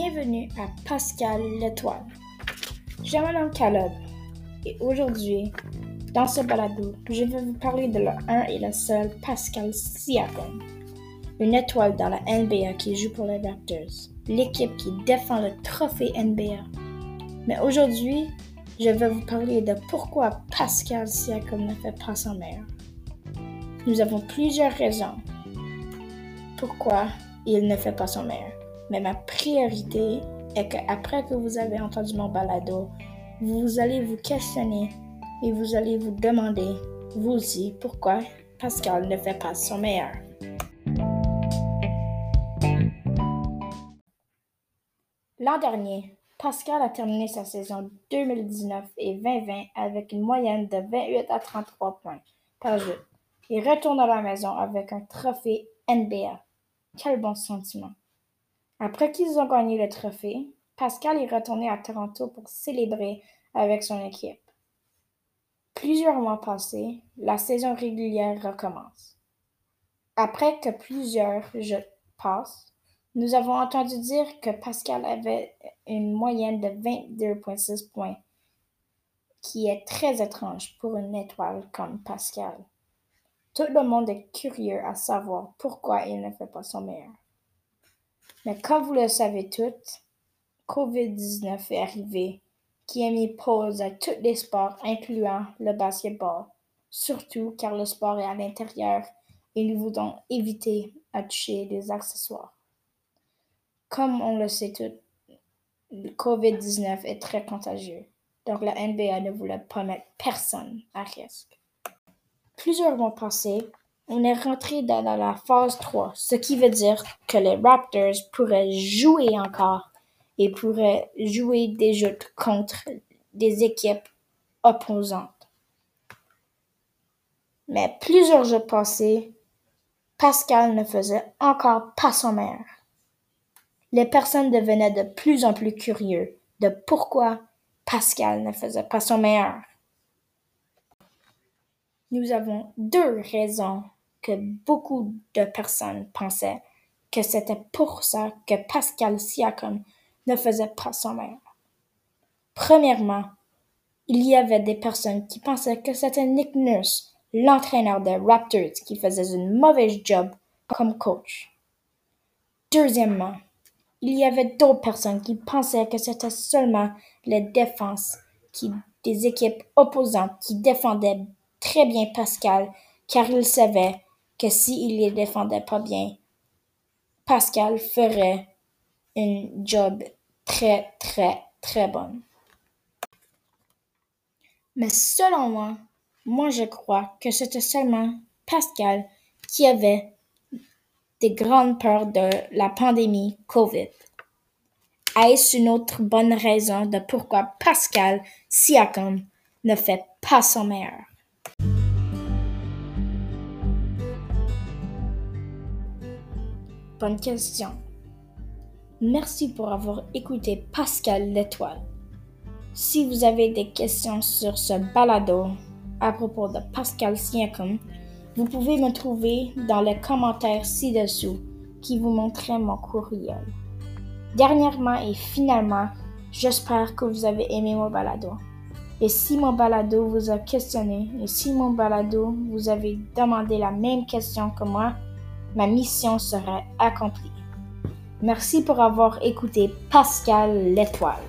Bienvenue à Pascal l'étoile. Je m'appelle Caleb et aujourd'hui, dans ce balado, je vais vous parler de le un et le seul Pascal Siakam, une étoile dans la NBA qui joue pour les Raptors, l'équipe qui défend le trophée NBA. Mais aujourd'hui, je vais vous parler de pourquoi Pascal Siakam ne fait pas son meilleur. Nous avons plusieurs raisons pourquoi il ne fait pas son meilleur. Mais ma priorité est qu'après que vous avez entendu mon balado, vous allez vous questionner et vous allez vous demander, vous aussi, pourquoi Pascal ne fait pas son meilleur. L'an dernier, Pascal a terminé sa saison 2019 et 2020 avec une moyenne de 28 à 33 points par jeu. Il retourne à la maison avec un trophée NBA. Quel bon sentiment! Après qu'ils ont gagné le trophée, Pascal est retourné à Toronto pour célébrer avec son équipe. Plusieurs mois passés, la saison régulière recommence. Après que plusieurs jeux passent, nous avons entendu dire que Pascal avait une moyenne de 22,6 points, qui est très étrange pour une étoile comme Pascal. Tout le monde est curieux à savoir pourquoi il ne fait pas son meilleur. Mais comme vous le savez toutes, COVID-19 est arrivé, qui a mis pause à tous les sports, incluant le basketball, surtout car le sport est à l'intérieur et nous voulons éviter à toucher les accessoires. Comme on le sait tous, le COVID-19 est très contagieux, donc la NBA ne voulait pas mettre personne à risque. Plusieurs mois passés, on est rentré dans la phase 3, ce qui veut dire que les Raptors pourraient jouer encore et pourraient jouer des jeux contre des équipes opposantes. Mais plusieurs jeux passés, Pascal ne faisait encore pas son meilleur. Les personnes devenaient de plus en plus curieux de pourquoi Pascal ne faisait pas son meilleur. Nous avons deux raisons que beaucoup de personnes pensaient que c'était pour ça que Pascal Siakam ne faisait pas son meilleur. Premièrement, il y avait des personnes qui pensaient que c'était Nick Nurse, l'entraîneur des Raptors, qui faisait une mauvaise job comme coach. Deuxièmement, il y avait d'autres personnes qui pensaient que c'était seulement les défenses des équipes opposantes qui défendaient très bien Pascal, car il savait que s'il ne les défendait pas bien, Pascal ferait un job très, très, très bon. Mais selon moi, moi je crois que c'était seulement Pascal qui avait des grandes peurs de la pandémie COVID. Est-ce une autre bonne raison de pourquoi Pascal Siakam ne fait pas son meilleur? Bonne question. Merci pour avoir écouté Pascal l'étoile. Si vous avez des questions sur ce balado à propos de Pascal Siakam, vous pouvez me trouver dans les commentaires ci-dessous qui vous montrent mon courriel. Dernièrement et finalement, j'espère que vous avez aimé mon balado. Et si mon balado vous a questionné et si mon balado vous avez demandé la même question que moi, ma mission serait accomplie. Merci pour avoir écouté Pascal l'étoile.